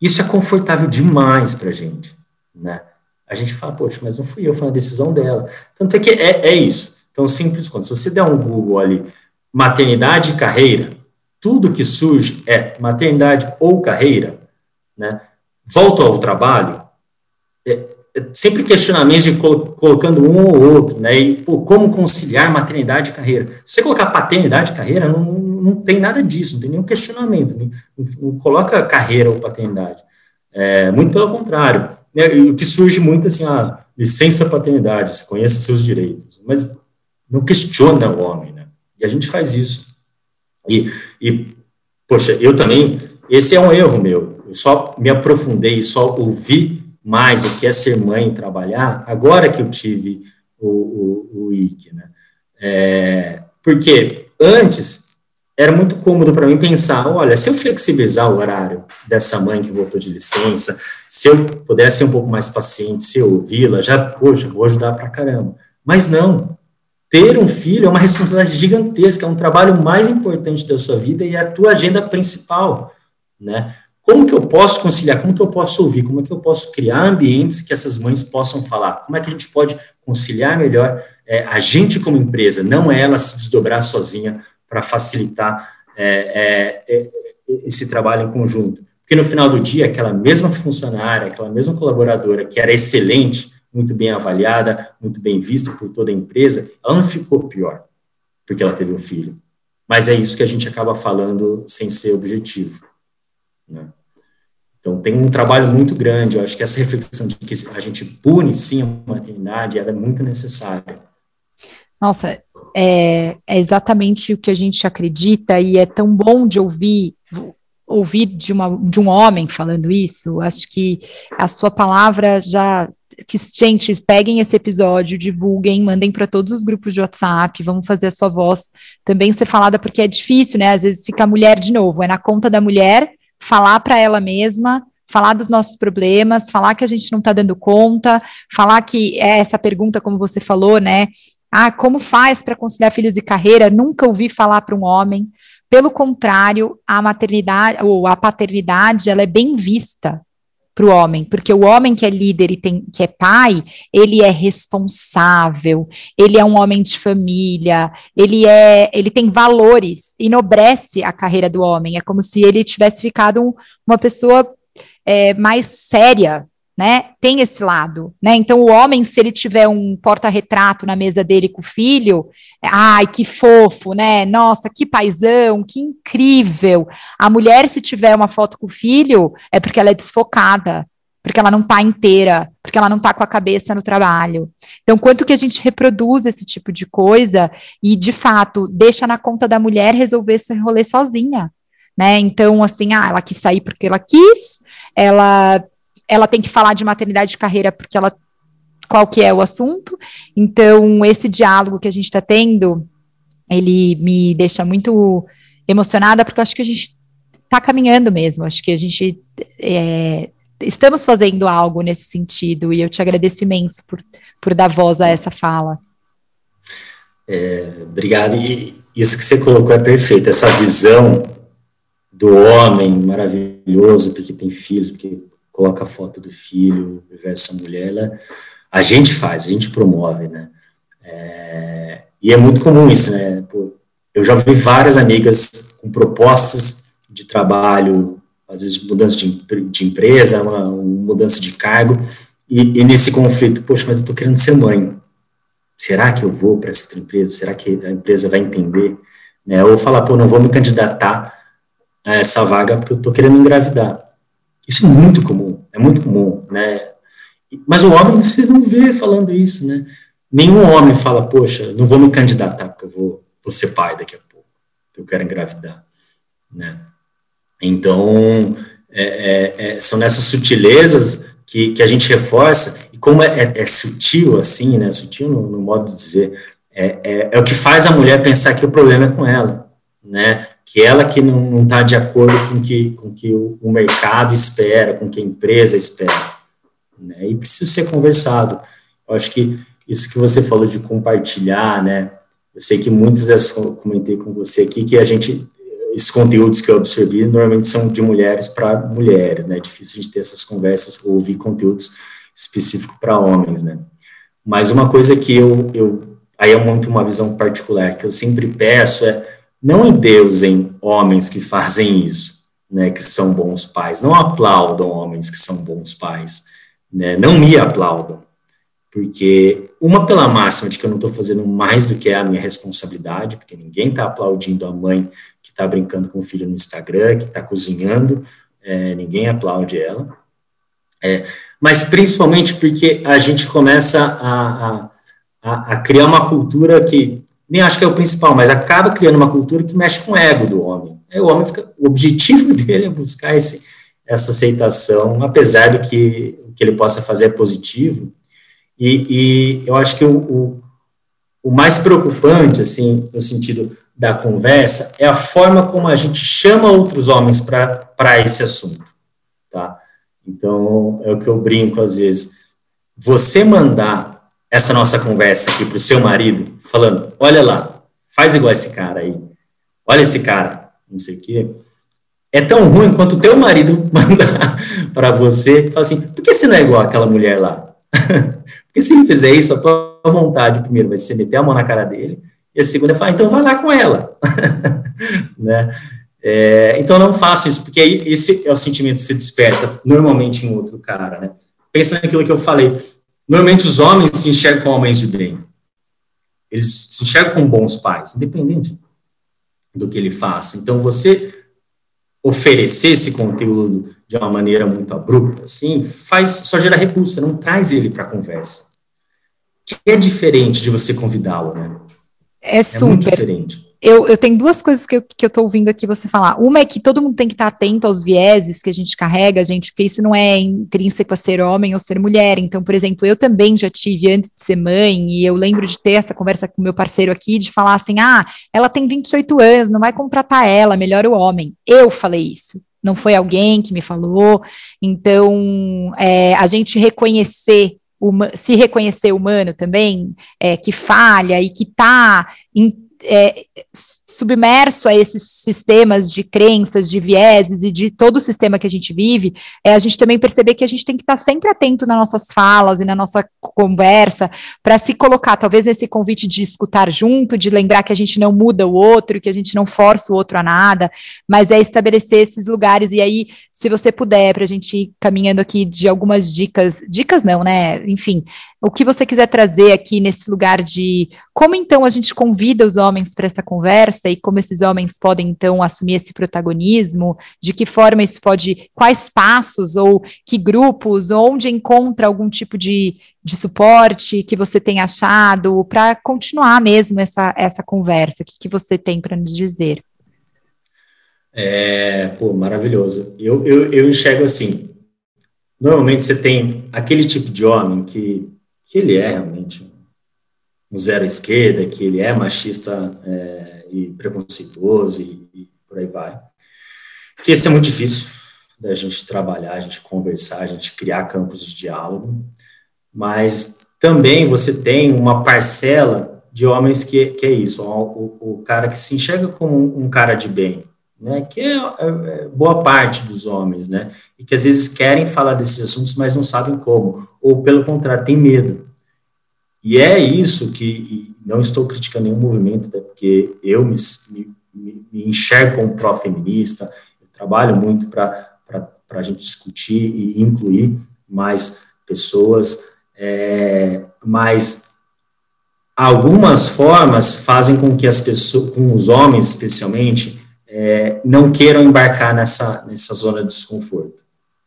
Isso é confortável demais para a gente, né? A gente fala, poxa, mas não fui eu, foi uma decisão dela. Tanto é que é, é isso, tão simples quanto. Se você der um Google ali, maternidade e carreira, tudo que surge é maternidade ou carreira, né? Volto ao trabalho, é sempre questionamentos de colo colocando um ou outro, né? E pô, como conciliar maternidade e carreira. Se você colocar paternidade e carreira, não, não tem nada disso, não tem nenhum questionamento. Não, não coloca carreira ou paternidade. É, muito pelo contrário. Né? O que surge muito assim, a licença paternidade, você conhece seus direitos, mas não questiona o homem, né? E a gente faz isso. E, e poxa, eu também, esse é um erro meu eu só me aprofundei só ouvi mais o que é ser mãe e trabalhar agora que eu tive o, o, o IC, né? É, porque antes era muito cômodo para mim pensar, olha, se eu flexibilizar o horário dessa mãe que voltou de licença, se eu pudesse ser um pouco mais paciente, se eu ouvi-la, já, poxa, vou ajudar para caramba. Mas não, ter um filho é uma responsabilidade gigantesca, é um trabalho mais importante da sua vida e é a tua agenda principal, né? Como que eu posso conciliar? Como que eu posso ouvir? Como é que eu posso criar ambientes que essas mães possam falar? Como é que a gente pode conciliar melhor é, a gente como empresa, não ela se desdobrar sozinha para facilitar é, é, é, esse trabalho em conjunto? Porque no final do dia, aquela mesma funcionária, aquela mesma colaboradora que era excelente, muito bem avaliada, muito bem vista por toda a empresa, ela não ficou pior porque ela teve um filho. Mas é isso que a gente acaba falando sem ser objetivo. Né? Então, tem um trabalho muito grande. Eu acho que essa reflexão de que a gente pune, sim, a maternidade, ela é muito necessária. Nossa, é, é, exatamente o que a gente acredita e é tão bom de ouvir ouvir de, uma, de um homem falando isso. Acho que a sua palavra já que, gente, peguem esse episódio, divulguem, mandem para todos os grupos de WhatsApp, vamos fazer a sua voz também ser falada, porque é difícil, né? Às vezes fica a mulher de novo, é na conta da mulher, falar para ela mesma, falar dos nossos problemas, falar que a gente não está dando conta, falar que é essa pergunta, como você falou, né? Ah, como faz para conciliar filhos e carreira? Nunca ouvi falar para um homem. Pelo contrário, a maternidade ou a paternidade, ela é bem vista para o homem, porque o homem que é líder e tem, que é pai, ele é responsável, ele é um homem de família, ele é, ele tem valores, enobrece a carreira do homem. É como se ele tivesse ficado um, uma pessoa é, mais séria né? Tem esse lado, né? Então o homem, se ele tiver um porta-retrato na mesa dele com o filho, ai, que fofo, né? Nossa, que paisão, que incrível. A mulher, se tiver uma foto com o filho, é porque ela é desfocada, porque ela não está inteira, porque ela não está com a cabeça no trabalho. Então, quanto que a gente reproduz esse tipo de coisa e, de fato, deixa na conta da mulher resolver esse rolê sozinha, né? Então, assim, ah, ela quis sair porque ela quis, ela ela tem que falar de maternidade de carreira porque ela qual que é o assunto. Então, esse diálogo que a gente está tendo, ele me deixa muito emocionada, porque eu acho que a gente está caminhando mesmo. Acho que a gente é, estamos fazendo algo nesse sentido, e eu te agradeço imenso por, por dar voz a essa fala. É, obrigado. E isso que você colocou é perfeito, essa visão do homem maravilhoso, porque tem filhos, porque coloca a foto do filho versus a mulher, ela, a gente faz, a gente promove, né? É, e é muito comum isso, né? Pô, eu já vi várias amigas com propostas de trabalho, às vezes mudança de, de empresa, uma, uma, mudança de cargo, e, e, nesse conflito, poxa, mas eu tô querendo ser mãe. Será que eu vou para essa outra empresa? Será que a empresa vai entender? Né? Ou falar, pô, não vou me candidatar a essa vaga porque eu tô querendo engravidar. Isso é muito comum, é muito comum, né? Mas o homem você não vê falando isso, né? Nenhum homem fala, poxa, não vou me candidatar porque eu vou, vou ser pai daqui a pouco, eu quero engravidar, né? Então, é, é, é, são nessas sutilezas que, que a gente reforça, e como é, é, é sutil assim, né? Sutil no, no modo de dizer, é, é, o que faz a mulher pensar que o problema é com ela, né? Que ela que não está de acordo com que, com que o, mercado espera, com que a empresa espera. Né? E precisa ser conversado. Eu acho que isso que você falou de compartilhar, né? Eu sei que muitas das comentei com você aqui que a gente esses conteúdos que eu absorvi normalmente são de mulheres para mulheres, né? É difícil a gente ter essas conversas ou ouvir conteúdos específicos para homens, né? Mas uma coisa que eu, eu aí é muito uma visão particular que eu sempre peço é não endeusem homens que fazem isso, né, que são bons pais, não aplaudam homens que são bons pais, né, não me aplaudam, porque uma pela máxima de que eu não estou fazendo mais do que é a minha responsabilidade, porque ninguém está aplaudindo a mãe que está brincando com o filho no Instagram, que está cozinhando, é, ninguém aplaude ela, é, mas principalmente porque a gente começa a, a, a criar uma cultura que nem acho que é o principal, mas acaba criando uma cultura que mexe com o ego do homem. Aí o homem fica, o objetivo (laughs) dele é buscar esse, essa aceitação, apesar do que que ele possa fazer é positivo. E, e eu acho que o, o, o, mais preocupante, assim, no sentido da conversa, é a forma como a gente chama outros homens para esse assunto, tá? Então, é o que eu brinco às vezes. Você mandar essa nossa conversa aqui para o seu marido, falando: olha lá, faz igual esse cara aí, olha esse cara, não sei o quê. É tão ruim quanto o teu marido (laughs) mandar para você, fala assim: por que você não é igual aquela mulher lá? (laughs) Porque se ele fizer isso, a tua vontade, primeiro, vai ser meter a mão na cara dele, e a segunda é falar: então vai lá com ela. (laughs) né? É, então não faço isso, porque aí esse é o sentimento que se desperta normalmente em outro cara, né? Pensa naquilo que eu falei Normalmente os homens se enxergam como homens de bem. Eles se enxergam como bons pais, independente do que ele faça. Então, você oferecer esse conteúdo de uma maneira muito abrupta, assim, faz só gera repulsa, não traz ele para a conversa. Que é diferente de você convidá-lo, né? É super. É muito diferente eu, eu tenho duas coisas que eu, que eu tô ouvindo aqui você falar. Uma é que todo mundo tem que estar atento aos vieses que a gente carrega, gente, porque isso não é intrínseco a ser homem ou ser mulher. Então, por exemplo, eu também já tive antes de ser mãe, e eu lembro de ter essa conversa com meu parceiro aqui, de falar assim: ah, ela tem 28 anos, não vai contratar ela, melhor o homem. Eu falei isso não foi alguém que me falou. Então, é, a gente reconhecer, uma, se reconhecer humano também, é, que falha e que está é, submerso a esses sistemas de crenças, de vieses e de todo o sistema que a gente vive, é a gente também perceber que a gente tem que estar sempre atento nas nossas falas e na nossa conversa para se colocar, talvez nesse convite de escutar junto, de lembrar que a gente não muda o outro, que a gente não força o outro a nada, mas é estabelecer esses lugares e aí, se você puder, para a gente ir caminhando aqui de algumas dicas, dicas não, né? Enfim, o que você quiser trazer aqui nesse lugar de como então a gente convida os homens para essa conversa e como esses homens podem então assumir esse protagonismo, de que forma isso pode, quais passos ou que grupos, onde encontra algum tipo de, de suporte que você tem achado para continuar mesmo essa, essa conversa, o que, que você tem para nos dizer? É, pô, maravilhoso. Eu, eu, eu enxergo assim, normalmente você tem aquele tipo de homem que que ele é realmente um zero esquerda, que ele é machista é, e preconceituoso e, e, por aí vai. Que isso é muito difícil da gente trabalhar, a gente conversar, a gente criar campos de diálogo, mas também você tem uma parcela de homens que, que é isso, o, o cara que se enxerga como um cara de bem, né, que é, é, é, boa parte dos homens, né, e que às vezes querem falar desses assuntos, mas não sabem como, ou pelo contrário, tem medo. E é isso que, não estou criticando nenhum movimento, até porque eu me, me, me enxergo como pró-feminista, trabalho muito para a gente discutir e incluir mais pessoas, é, mas algumas formas fazem com que as pessoas, com os homens especialmente, é, não queiram embarcar nessa, nessa zona de desconforto,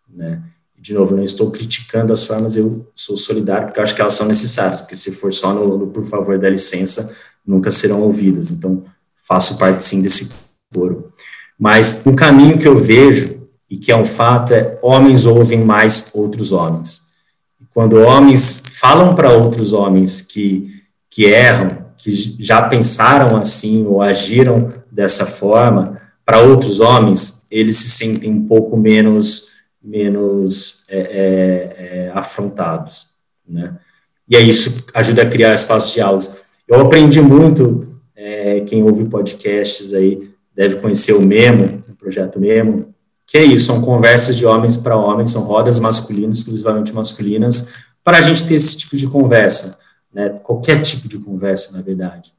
né? De novo, não estou criticando as formas, eu sou solidário, porque eu acho que elas são necessárias, porque se for só no, no por favor, da licença, nunca serão ouvidas. Então, faço parte, sim, desse coro. Mas um caminho que eu vejo, e que é um fato, é homens ouvem mais outros homens. Quando homens falam para outros homens que, que erram, que já pensaram assim ou agiram dessa forma, para outros homens, eles se sentem um pouco menos menos é, é, é, afrontados, né? E aí isso ajuda a criar espaços de aulas. Eu aprendi muito, é, quem ouve podcasts aí deve conhecer o Memo, o projeto Memo, que é isso, são conversas de homens para homens, são rodas masculinas, exclusivamente masculinas, para a gente ter esse tipo de conversa, né? Qualquer tipo de conversa, na verdade.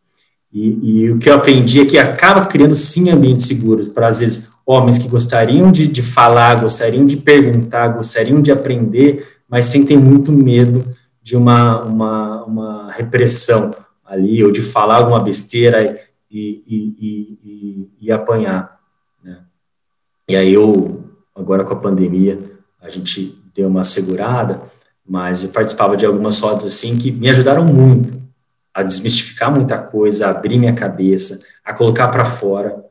E, e, o que eu aprendi é que acaba criando sim ambientes seguros para, às vezes, homens que gostariam de, de falar, gostariam de perguntar, gostariam de aprender, mas sentem muito medo de uma, uma, uma repressão ali, ou de falar alguma besteira e, e, e, e apanhar. Né? E aí eu, agora com a pandemia, a gente deu uma segurada, mas eu participava de algumas rodas assim que me ajudaram muito a desmistificar muita coisa, a abrir minha cabeça, a colocar para fora.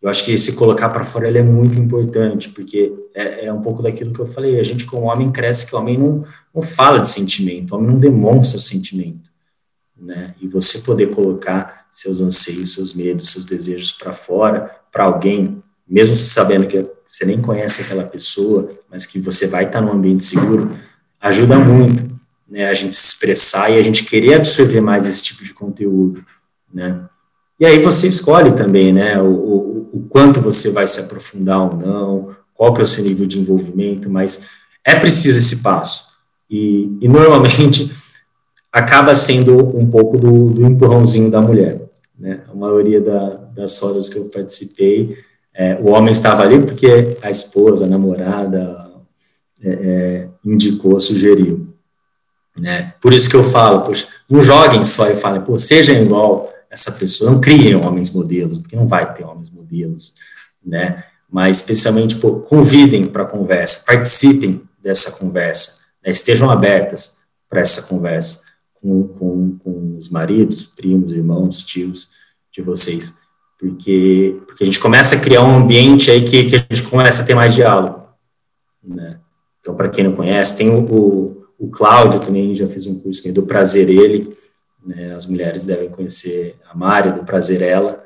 Eu acho que esse colocar para fora é muito importante, porque é, é, um pouco daquilo que eu falei. A gente, como homem, cresce que o homem não, não fala de sentimento, o homem não demonstra sentimento. Né? E você poder colocar seus anseios, seus medos, seus desejos para fora, para alguém, mesmo sabendo que você nem conhece aquela pessoa, mas que você vai estar num ambiente seguro, ajuda muito né, a gente se expressar e a gente querer absorver mais esse tipo de conteúdo, né. E aí você escolhe também, né, o, o, o quanto você vai se aprofundar ou não, qual que é o seu nível de envolvimento, mas é preciso esse passo. E, e normalmente acaba sendo um pouco do, do, empurrãozinho da mulher, né, a maioria da, das rodas que eu participei, é, o homem estava ali porque a esposa, a namorada, é, é, indicou, sugeriu. Né? Por isso que eu falo, poxa, não joguem só e falem, pô, sejam igual essa pessoa, não criem homens modelos, porque não vai ter homens modelos, né? Mas especialmente, pô, convidem para a conversa, participem dessa conversa, né? estejam abertas para essa conversa com, com, com os maridos, primos, irmãos, tios de vocês, porque, porque a gente começa a criar um ambiente aí que, que a gente começa a ter mais diálogo, né? Então, para quem não conhece, tem o, o o Cláudio também já fez um curso do Prazer Ele, né, as mulheres devem conhecer a Mari, do Prazer Ela,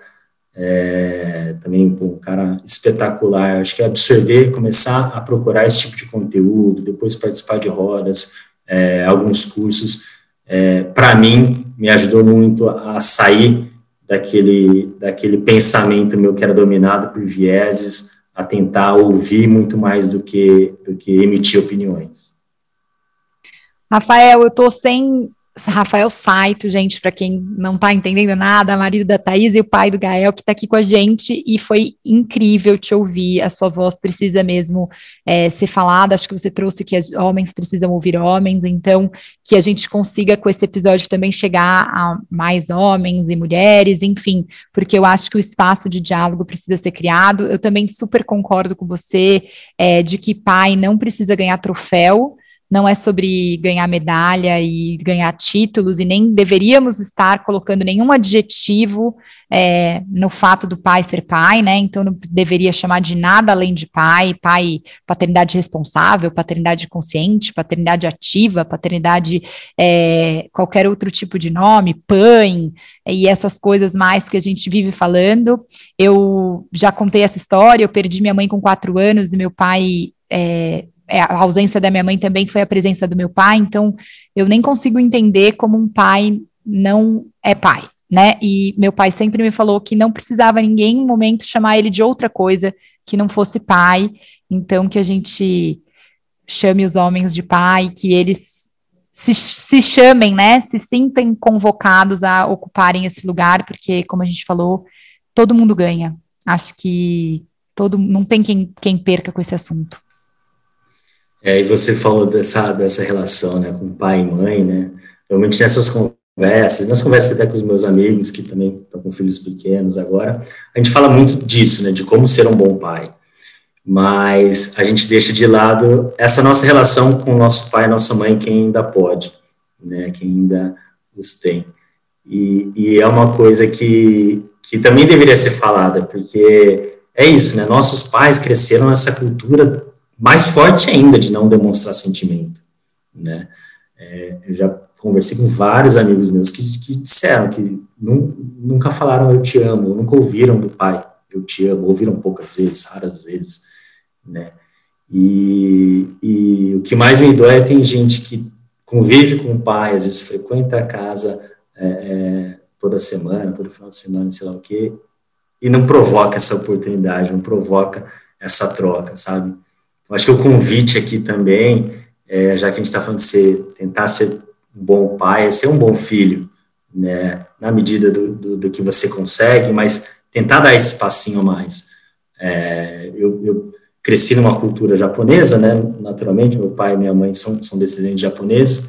é, também um cara espetacular, acho que absorver, começar a procurar esse tipo de conteúdo, depois participar de rodas, é, alguns cursos, é, para mim, me ajudou muito a sair daquele, daquele pensamento meu que era dominado por vieses, a tentar ouvir muito mais do que, do que emitir opiniões. Rafael, eu estou sem Rafael Saito, gente, para quem não está entendendo nada, marido da Thaís e o pai do Gael, que está aqui com a gente, e foi incrível te ouvir. A sua voz precisa mesmo é, ser falada. Acho que você trouxe que homens precisam ouvir homens, então que a gente consiga com esse episódio também chegar a mais homens e mulheres, enfim, porque eu acho que o espaço de diálogo precisa ser criado. Eu também super concordo com você é, de que pai não precisa ganhar troféu não é sobre ganhar medalha e ganhar títulos, e nem deveríamos estar colocando nenhum adjetivo é, no fato do pai ser pai, né? Então não deveria chamar de nada além de pai, pai, paternidade responsável, paternidade consciente, paternidade ativa, paternidade é, qualquer outro tipo de nome, pai, e essas coisas mais que a gente vive falando. Eu já contei essa história, eu perdi minha mãe com quatro anos e meu pai é, a ausência da minha mãe também foi a presença do meu pai, então eu nem consigo entender como um pai não é pai, né? E meu pai sempre me falou que não precisava ninguém em momento chamar ele de outra coisa que não fosse pai, então que a gente chame os homens de pai, que eles se, se chamem, né? Se sintam convocados a ocuparem esse lugar, porque, como a gente falou, todo mundo ganha. Acho que todo não tem quem, quem perca com esse assunto. É, e você falou dessa, dessa relação né, com pai e mãe, né? Realmente nessas conversas, nas conversas até com os meus amigos, que também estão com filhos pequenos agora, a gente fala muito disso, né? De como ser um bom pai. Mas a gente deixa de lado essa nossa relação com o nosso pai e nossa mãe, quem ainda pode, né? Quem ainda os tem. E, e é uma coisa que, que também deveria ser falada, porque é isso, né? Nossos pais cresceram nessa cultura mais forte ainda de não demonstrar sentimento, né? É, eu já conversei com vários amigos meus que, que disseram que nunca falaram eu te amo, nunca ouviram do pai eu te amo, ouviram poucas vezes, raras vezes, né? E, e o que mais me dói é tem gente que convive com o pai, às vezes frequenta a casa é, é, toda semana, todo final de semana, sei lá o quê, e não provoca essa oportunidade, não provoca essa troca, sabe? Acho que o convite aqui também, é, já que a gente está falando de ser, tentar ser um bom pai, é ser um bom filho, né, na medida do, do, do que você consegue, mas tentar dar esse passinho a mais. É, eu, eu, cresci numa cultura japonesa, né, naturalmente, meu pai e minha mãe são, são descendentes japoneses,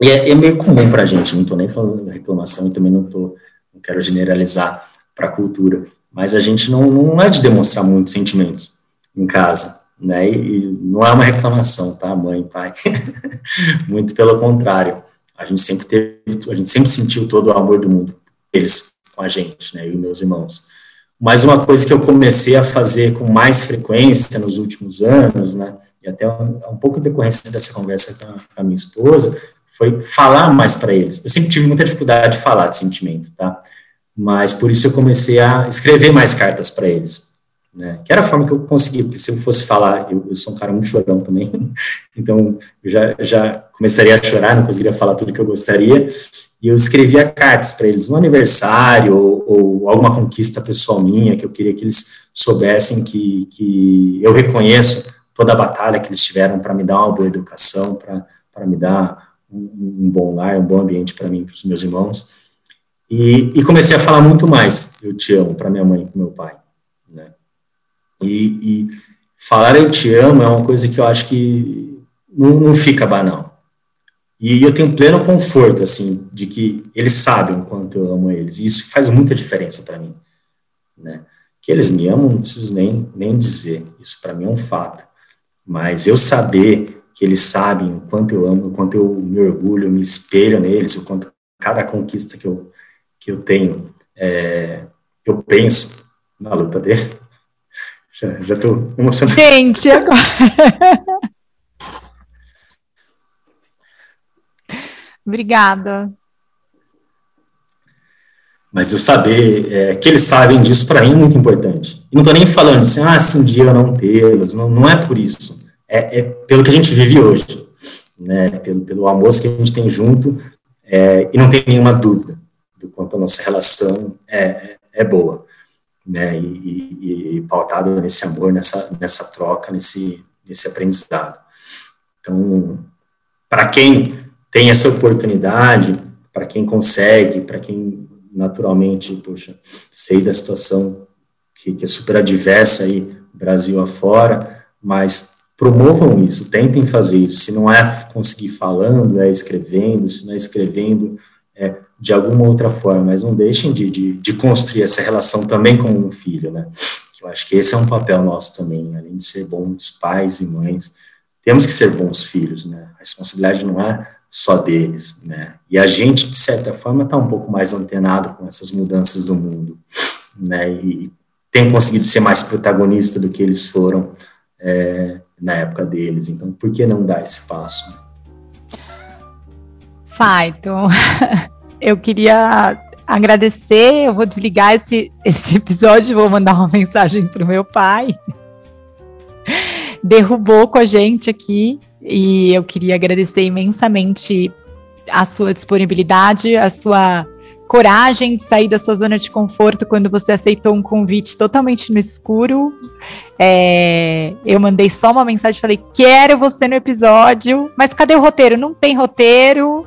e é, é meio comum para a gente, não estou nem falando reclamação também não, tô, não quero generalizar para a cultura, mas a gente não, não é de demonstrar muitos sentimentos em casa, né? E, não é uma reclamação, tá, mãe, pai? (laughs) Muito pelo contrário. A gente sempre teve, a gente sempre sentiu todo o amor do mundo, eles com a gente, né? E meus irmãos. Mas uma coisa que eu comecei a fazer com mais frequência nos últimos anos, né? E até um, um pouco decorrência dessa conversa com a, com a minha esposa, foi falar mais para eles. Eu sempre tive muita dificuldade de falar de sentimento, tá? Mas por isso eu comecei a escrever mais cartas para eles né? Que era a forma que eu conseguia, porque se eu fosse falar, eu, eu sou um cara muito chorão também, (laughs) então já, já começaria a chorar, não conseguiria falar tudo que eu gostaria, e eu escrevia cartas para eles no aniversário ou, ou, alguma conquista pessoal minha que eu queria que eles soubessem que, que eu reconheço toda a batalha que eles tiveram para me dar uma boa educação, para me dar um, um, bom lar, um bom ambiente para mim para os meus irmãos. E, e comecei a falar muito mais, eu te amo, para minha mãe e para meu pai. E, e, falar eu te amo é uma coisa que eu acho que não, não fica banal. E eu tenho pleno conforto, assim, de que eles sabem o quanto eu amo eles. E isso faz muita diferença para mim, né? Que eles me amam, não preciso nem, nem dizer. Isso para mim é um fato. Mas eu saber que eles sabem o quanto eu amo, o quanto eu me orgulho, eu me espelho neles, o quanto cada conquista que eu, que eu tenho, é, eu penso na luta deles, já, já tô emocionado. Gente, agora. Obrigada. Mas eu saber é, que eles sabem disso, para mim, é muito importante. E não estou nem falando assim, ah, se um dia eu não tê-los, não, não é por isso. É, é, pelo que a gente vive hoje, né? pelo, pelo amor que a gente tem junto, é, e não tem nenhuma dúvida do quanto a nossa relação é, é boa, né, e, e, e pautada nesse amor, nessa, nessa troca, nesse, nesse aprendizado. Então, para quem tem essa oportunidade, para quem consegue, para quem naturalmente, poxa, sei da situação que, que é super adversa aí, Brasil afora, mas promovam isso, tentem fazer isso. Se não é conseguir falando, é escrevendo, se não é escrevendo, é de alguma outra forma, mas não deixem de, de, de construir essa relação também com um filho, né? Eu acho que esse é um papel nosso também, além de ser bons pais e mães, temos que ser bons filhos, né? A responsabilidade não é só deles, né? E a gente, de certa forma, está um pouco mais antenado com essas mudanças do mundo, né? E tem conseguido ser mais protagonista do que eles foram é, na época deles. Então, por que não dar esse passo? Faito, (laughs) eu queria agradecer. Eu vou desligar esse, esse (laughs) episódio, vou mandar uma mensagem para o meu pai. Derrubou com a gente aqui e eu queria agradecer imensamente a sua disponibilidade, a sua coragem de sair da sua zona de conforto quando você aceitou um convite totalmente no escuro. É, eu mandei só uma mensagem, falei: quero você no episódio, mas cadê o roteiro? Não tem roteiro,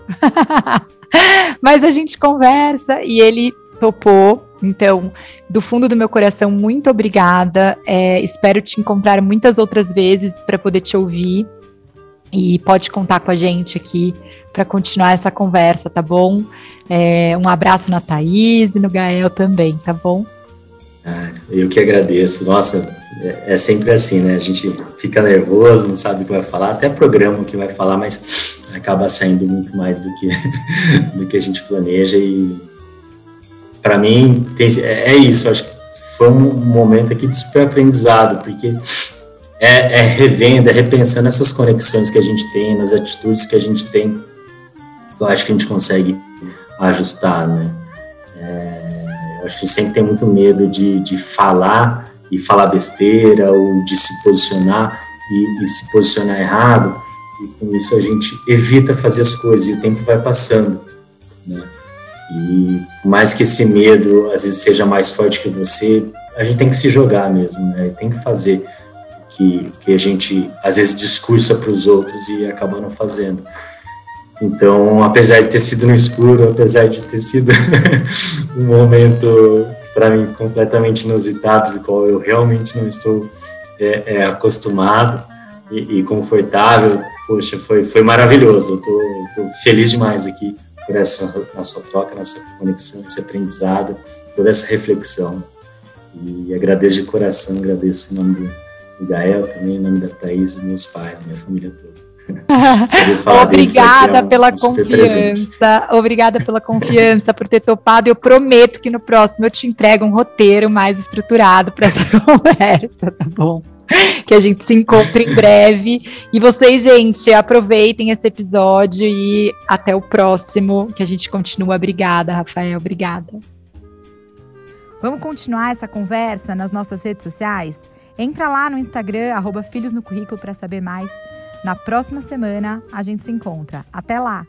(laughs) mas a gente conversa e ele topou. Então, do fundo do meu coração, muito obrigada. É, espero te encontrar muitas outras vezes para poder te ouvir. E pode contar com a gente aqui para continuar essa conversa, tá bom? É, um abraço na Thaís e no Gael também, tá bom? Ah, eu que agradeço. Nossa, é, é, sempre assim, né? A gente fica nervoso, não sabe o que vai falar, até programa o que vai falar, mas acaba saindo muito mais do que, (laughs) do que a gente planeja. E para mim, tem, é, é isso. Acho que foi um momento aqui de super aprendizado, porque é, é revendo, é repensando essas conexões que a gente tem, nas atitudes que a gente tem. Eu acho que a gente consegue ajustar, né? É, eu acho que sempre tem muito medo de, de falar e falar besteira ou de se posicionar e, e, se posicionar errado e com isso a gente evita fazer as coisas e o tempo vai passando, né? E por mais que esse medo às vezes seja mais forte que você, a gente tem que se jogar mesmo, né? Tem que fazer que, que a gente às vezes discursa para os outros e acaba não fazendo. Então, apesar de ter sido no escuro, apesar de ter sido (laughs) um momento para mim completamente inusitado, do qual eu realmente não estou é, é, acostumado e, e, confortável, poxa, foi, foi maravilhoso. Eu estou feliz demais aqui por essa nossa troca, nossa conexão, esse aprendizado, toda essa reflexão. E agradeço de coração, agradeço em nome do, do Gael, também em nome da Thaís e meus pais, minha família toda. (laughs) Obrigada é um, pela um confiança. Obrigada pela confiança, por ter topado. Eu prometo que no próximo eu te entrego um roteiro mais estruturado para essa (laughs) conversa, tá bom? Que a gente se encontre em breve. E vocês, gente, aproveitem esse episódio e até o próximo, que a gente continua. Obrigada, Rafael. Obrigada. Vamos continuar essa conversa nas nossas redes sociais? Entra lá no Instagram, arroba Filhos no Currículo, para saber mais. Na próxima semana a gente se encontra. Até lá!